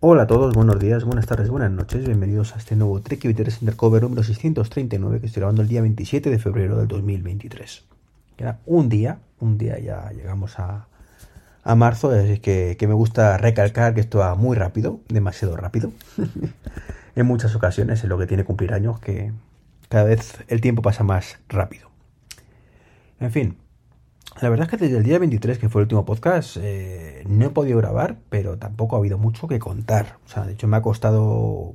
Hola a todos, buenos días, buenas tardes, buenas noches, bienvenidos a este nuevo Trek Viteres Undercover número 639 que estoy grabando el día 27 de febrero del 2023. Queda un día, un día ya llegamos a, a marzo, así que, que me gusta recalcar que esto va muy rápido, demasiado rápido. en muchas ocasiones, en lo que tiene cumplir años, que cada vez el tiempo pasa más rápido. En fin, la verdad es que desde el día 23, que fue el último podcast, eh, no he podido grabar, pero tampoco ha habido mucho que contar. O sea, de hecho me ha costado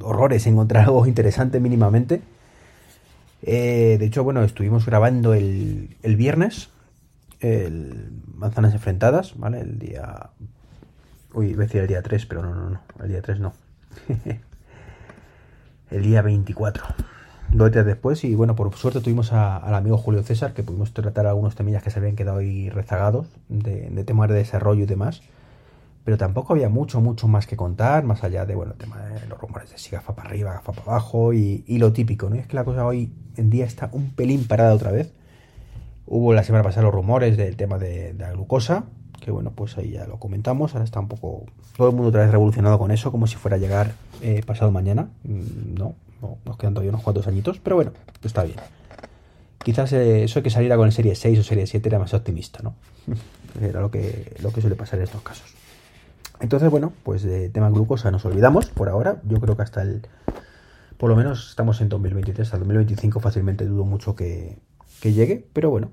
horrores encontrar algo interesante mínimamente. Eh, de hecho, bueno, estuvimos grabando el, el viernes, el Manzanas Enfrentadas, ¿vale? El día... Uy, iba a decir el día 3, pero no, no, no, el día 3 no. el día 24 dos días después y bueno, por suerte tuvimos al amigo Julio César que pudimos tratar algunos temillas que se habían quedado ahí rezagados de, temas de desarrollo y demás. Pero tampoco había mucho, mucho más que contar, más allá de, bueno, el tema de los rumores de si gafa para arriba, gafa para abajo y, lo típico, ¿no? Y es que la cosa hoy en día está un pelín parada otra vez. Hubo la semana pasada los rumores del tema de, de la glucosa, que bueno, pues ahí ya lo comentamos, ahora está un poco todo el mundo otra vez revolucionado con eso, como si fuera a llegar eh, pasado mañana, mm, no, nos quedan todavía unos cuantos añitos, pero bueno, está bien. Quizás eh, eso que saliera con el Serie 6 o Serie 7 era más optimista, ¿no? era lo que, lo que suele pasar en estos casos. Entonces, bueno, pues de tema glucosa nos olvidamos por ahora. Yo creo que hasta el. Por lo menos estamos en 2023, hasta 2025 fácilmente dudo mucho que, que llegue, pero bueno,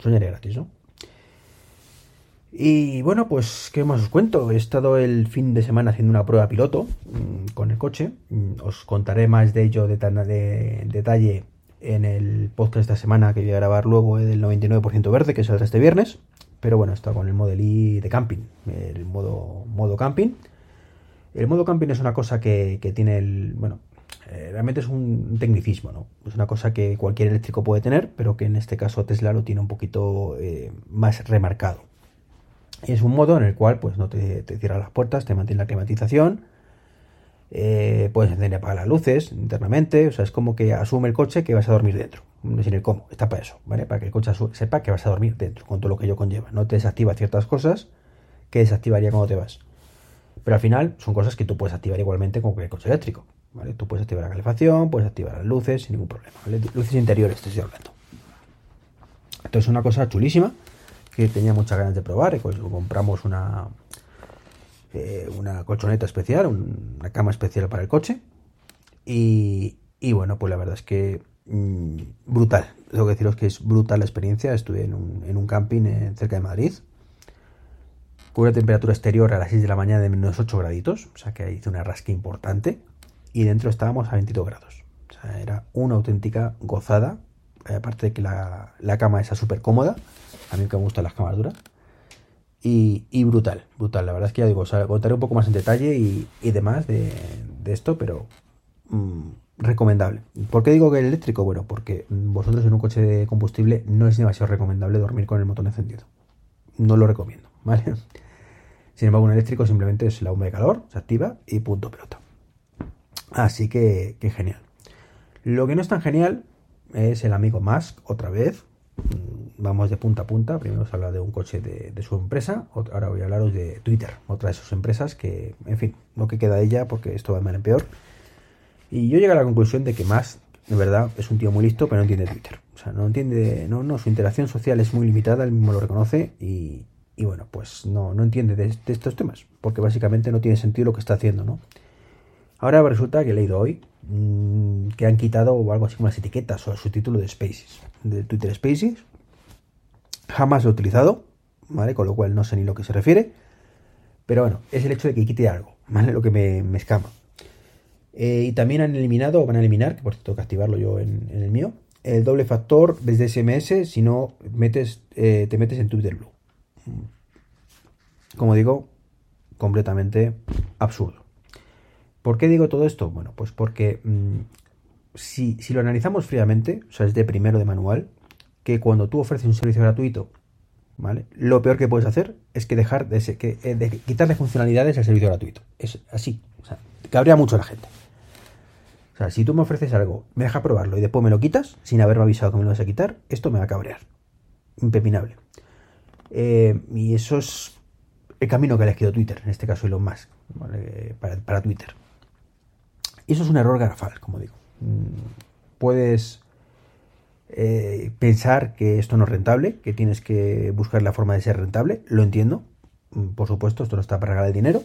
soñaré gratis, ¿no? Y bueno, pues, ¿qué más os cuento? He estado el fin de semana haciendo una prueba piloto mm, con el coche. Mm, os contaré más de ello de, de detalle en el podcast de esta semana que voy a grabar luego eh, del 99% verde, que saldrá este viernes. Pero bueno, estado con el Model I de camping, el modo, modo camping. El modo camping es una cosa que, tiene el. Bueno, eh, realmente es un tecnicismo, ¿no? Es una cosa que cualquier eléctrico puede tener, pero que en este caso Tesla lo tiene un poquito eh, más remarcado. Es un modo en el cual pues no te, te cierra las puertas, te mantiene la climatización, eh, puedes encender y apagar las luces internamente, o sea, es como que asume el coche que vas a dormir dentro, sin el cómo, está para eso, ¿vale? Para que el coche sepa que vas a dormir dentro, con todo lo que ello conlleva. No te desactiva ciertas cosas que desactivaría cuando te vas. Pero al final son cosas que tú puedes activar igualmente con cualquier coche eléctrico, ¿vale? Tú puedes activar la calefacción, puedes activar las luces sin ningún problema, Luces interiores, te estoy hablando. Entonces es una cosa chulísima que tenía muchas ganas de probar. Pues compramos una, eh, una colchoneta especial, una cama especial para el coche. Y, bueno, pues la verdad es que mm, brutal. Tengo que deciros que es brutal la experiencia. Estuve en un, camping cerca de Madrid. Con una temperatura exterior a las 6 de la mañana de menos 8 graditos. O sea que hice una rasca importante. Y dentro estábamos a 22 grados. O sea, era una auténtica gozada. Aparte de que la, la cama está súper cómoda a mí que me gustan las cámaras duras. Y, brutal, brutal. La verdad es que ya digo, contaré un poco más en detalle y, demás de, esto, pero mm, recomendable. ¿Por qué digo que el eléctrico? Bueno, porque vosotros en un coche de combustible no es demasiado recomendable dormir con el motor encendido. No lo recomiendo, ¿vale? Sin embargo, un eléctrico simplemente es la bomba de calor, se activa y punto pelota. Así que, que genial. Lo que no es tan genial es el amigo Musk, otra vez, vamos de punta a punta. Primero os habla de un coche de, su empresa, ahora voy a hablaros de Twitter, otra de sus empresas que, en fin, lo que queda de ella porque esto va de mal en peor. Y yo llegué a la conclusión de que más, de verdad, es un tío muy listo, pero no entiende Twitter. O sea, no entiende, no, no, su interacción social es muy limitada, él mismo lo reconoce y, bueno, pues no, no entiende de, estos temas, porque básicamente no tiene sentido lo que está haciendo, ¿no? Ahora resulta que he leído hoy mm, que han quitado algo así como las etiquetas o su título de Spaces, de Twitter Spaces, Jamás lo he utilizado, ¿vale? Con lo cual no sé ni lo que se refiere. Pero bueno, es el hecho de que quite algo, ¿vale? Lo que me, escama. Eh, y también han eliminado, o van a eliminar, que por cierto tengo que activarlo yo en, el mío, el doble factor desde SMS si no metes, eh, te metes en Twitter Blue. Como digo, completamente absurdo. ¿Por qué digo todo esto? Bueno, pues porque mm, si, lo analizamos fríamente, o sea, es de primero de manual, que cuando tú ofreces un servicio gratuito, ¿vale? Lo peor que puedes hacer es que dejar de, que, eh, quitarle funcionalidades al servicio gratuito. Es así. O sea, cabrea mucho a la gente. O sea, si tú me ofreces algo, me dejas probarlo y después me lo quitas, sin haberme avisado que me lo vas a quitar, esto me va a cabrear. Impepinable. Eh, y eso es, el camino que ha elegido Twitter, en este caso Elon Musk, para, para, Twitter. Y eso es un error garrafal, como digo. Mm, puedes eh, pensar que esto no es rentable, que tienes que buscar la forma de ser rentable, lo entiendo, mm, por supuesto, esto no está para regalar dinero,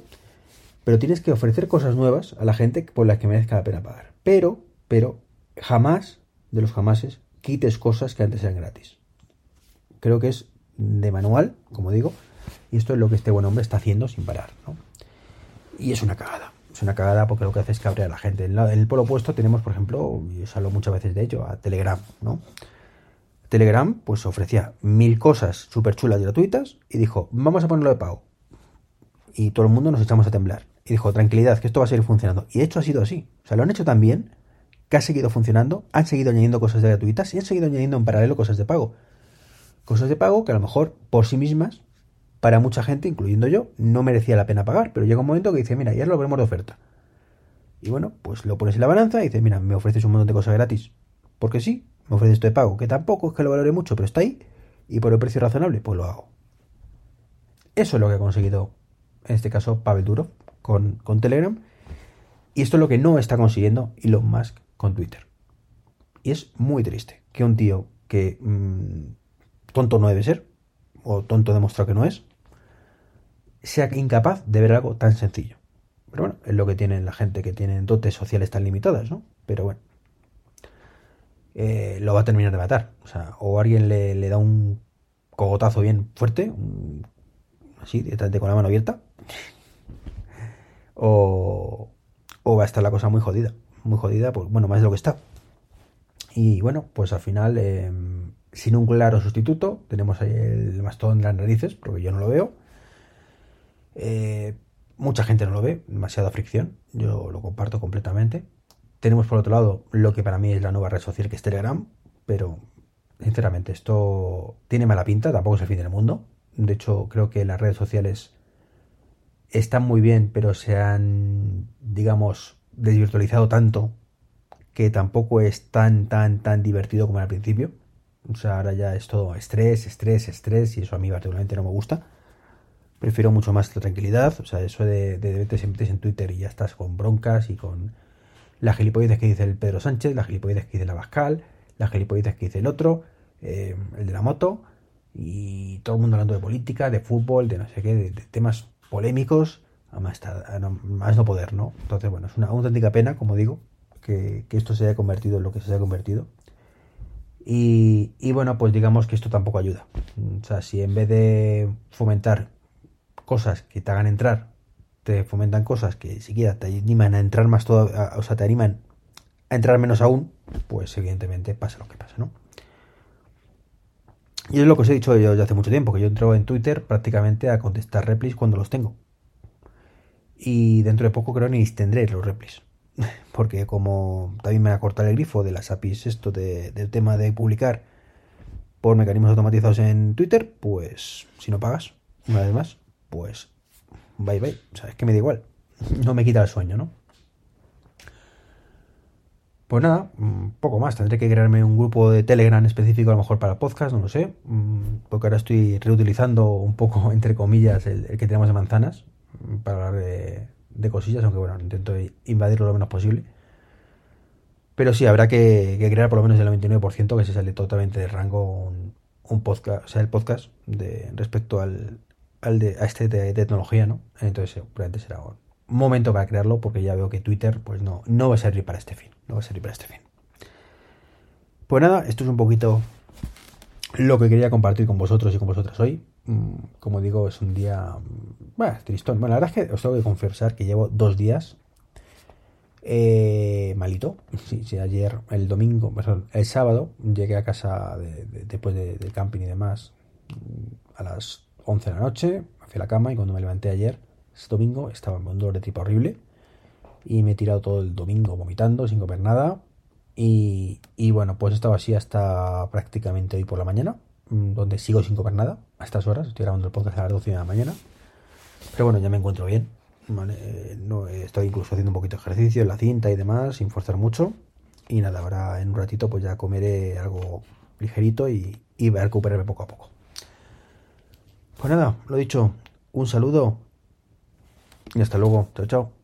pero tienes que ofrecer cosas nuevas a la gente por las que merezca la pena pagar. Pero, pero, jamás, de los jamases, quites cosas que antes eran gratis. Creo que es de manual, como digo, y esto es lo que este buen hombre está haciendo sin parar, ¿no? Y es una cagada. Es una cagada porque lo que hace es cabrear a la gente. En, el polo opuesto tenemos, por ejemplo, y os hablo muchas veces de ello, a Telegram, ¿no? Telegram, pues ofrecía mil cosas súper chulas y gratuitas y dijo, vamos a ponerlo de pago. Y todo el mundo nos echamos a temblar. Y dijo, tranquilidad, que esto va a seguir funcionando. Y de hecho ha sido así. O sea, lo han hecho tan bien que ha seguido funcionando, han seguido añadiendo cosas de gratuitas y han seguido añadiendo en paralelo cosas de pago. Cosas de pago que a lo mejor por sí mismas para mucha gente, incluyendo yo, no merecía la pena pagar, pero llega un momento que dice, mira, ya lo veremos de oferta. Y bueno, pues lo pones en la balanza y dices, mira, me ofreces un montón de cosas gratis. Porque sí, me ofreces esto de pago, que tampoco es que lo valore mucho, pero está ahí, y por el precio razonable, pues lo hago. Eso es lo que ha conseguido, en este caso, Pavel Durov con, con Telegram. Y esto es lo que no está consiguiendo Elon Musk con Twitter. Y es muy triste que un tío que mmm, tonto no debe ser, o tonto demostrado que no es, sea incapaz de ver algo tan sencillo. Pero bueno, es lo que tienen la gente que tienen dotes sociales tan limitadas, ¿no? Pero bueno, eh, lo va a terminar de matar. O sea, o alguien le, da un cogotazo bien fuerte, así, directamente con la mano abierta, o, o va a estar la cosa muy jodida. Muy jodida, pues bueno, más de lo que está. Y bueno, pues al final, em, sin un claro sustituto, tenemos ahí el mastón en las narices, porque yo no lo veo. Eh, mucha gente no lo ve, demasiada fricción, yo lo comparto completamente. Tenemos por otro lado lo que para mí es la nueva red social que es Telegram, pero sinceramente esto tiene mala pinta, tampoco es el fin del mundo. De hecho, creo que las redes sociales están muy bien, pero se han, digamos, desvirtualizado tanto que tampoco es tan, tan, tan divertido como al principio. O sea, ahora ya es todo estrés, estrés, estrés, y eso a mí particularmente no me gusta. Prefiero mucho más la tranquilidad, o sea, eso de, de, te metes en Twitter y ya estás con broncas y con las gilipolleces que dice el Pedro Sánchez, las gilipolleces que dice la Bascal, las gilipolleces que dice el otro, eh, el de la moto, y todo el mundo hablando de política, de fútbol, de no sé qué, de, temas polémicos, a más, no poder, ¿no? Entonces, bueno, es una auténtica pena, como digo, que, esto se haya convertido en lo que se haya convertido. Y, bueno, pues digamos que esto tampoco ayuda. O sea, si en vez de fomentar cosas que te hagan entrar, te fomentan cosas que siquiera te animan a entrar más todo, o sea, te animan a entrar menos aún, pues evidentemente pasa lo que pasa, ¿no? Y es lo que os he dicho yo ya hace mucho tiempo, que yo entro en Twitter prácticamente a contestar replis cuando los tengo. Y dentro de poco creo ni tendré los replis. Porque como también me va a cortar el grifo de las APIs esto del tema de publicar por mecanismos automatizados en Twitter, pues si no pagas, una vez más, pues bye bye. O sea, es que me da igual. No me quita el sueño, ¿no? Pues nada, mm, poco más. Tendré que crearme un grupo de Telegram específico a lo mejor para podcast, no lo sé. Mm, porque ahora estoy reutilizando un poco, entre comillas, el, que tenemos de manzanas mm, para hablar de, cosillas, aunque bueno, intento invadirlo lo menos posible. Pero sí, habrá que, crear por lo menos el 99% que se sale totalmente de rango un, podcast, o sea, el podcast de respecto al, al de, a este de tecnología, ¿no? Entonces seguramente será un momento para crearlo porque ya veo que Twitter pues no, no va a servir para este fin, no va a servir para este fin. Pues nada, esto es un poquito lo que quería compartir con vosotros y con vosotras hoy. Mm, como digo, es un día, mm, bueno, tristón. Bueno, la verdad es que os tengo que confesar que llevo dos días eh, malito. Sí, sí, ayer, el domingo, perdón, el sábado, llegué a casa después del camping y demás mm, a las 11 de la noche, hacia la cama y cuando me levanté ayer, este domingo, estaba con un dolor de tipo horrible y me he tirado todo el domingo vomitando sin comer nada y, bueno, pues estaba así hasta prácticamente hoy por la mañana, mm, donde sigo sin comer nada a estas horas, estoy grabando el podcast a las 12 de la mañana, pero bueno, ya me encuentro bien, no, estoy incluso haciendo un poquito de ejercicio en la cinta y demás, sin forzar mucho y nada, ahora en un ratito pues ya comeré algo ligerito y, y a recuperarme poco a poco. Pues nada, lo dicho, un saludo y hasta luego. Chao, chao.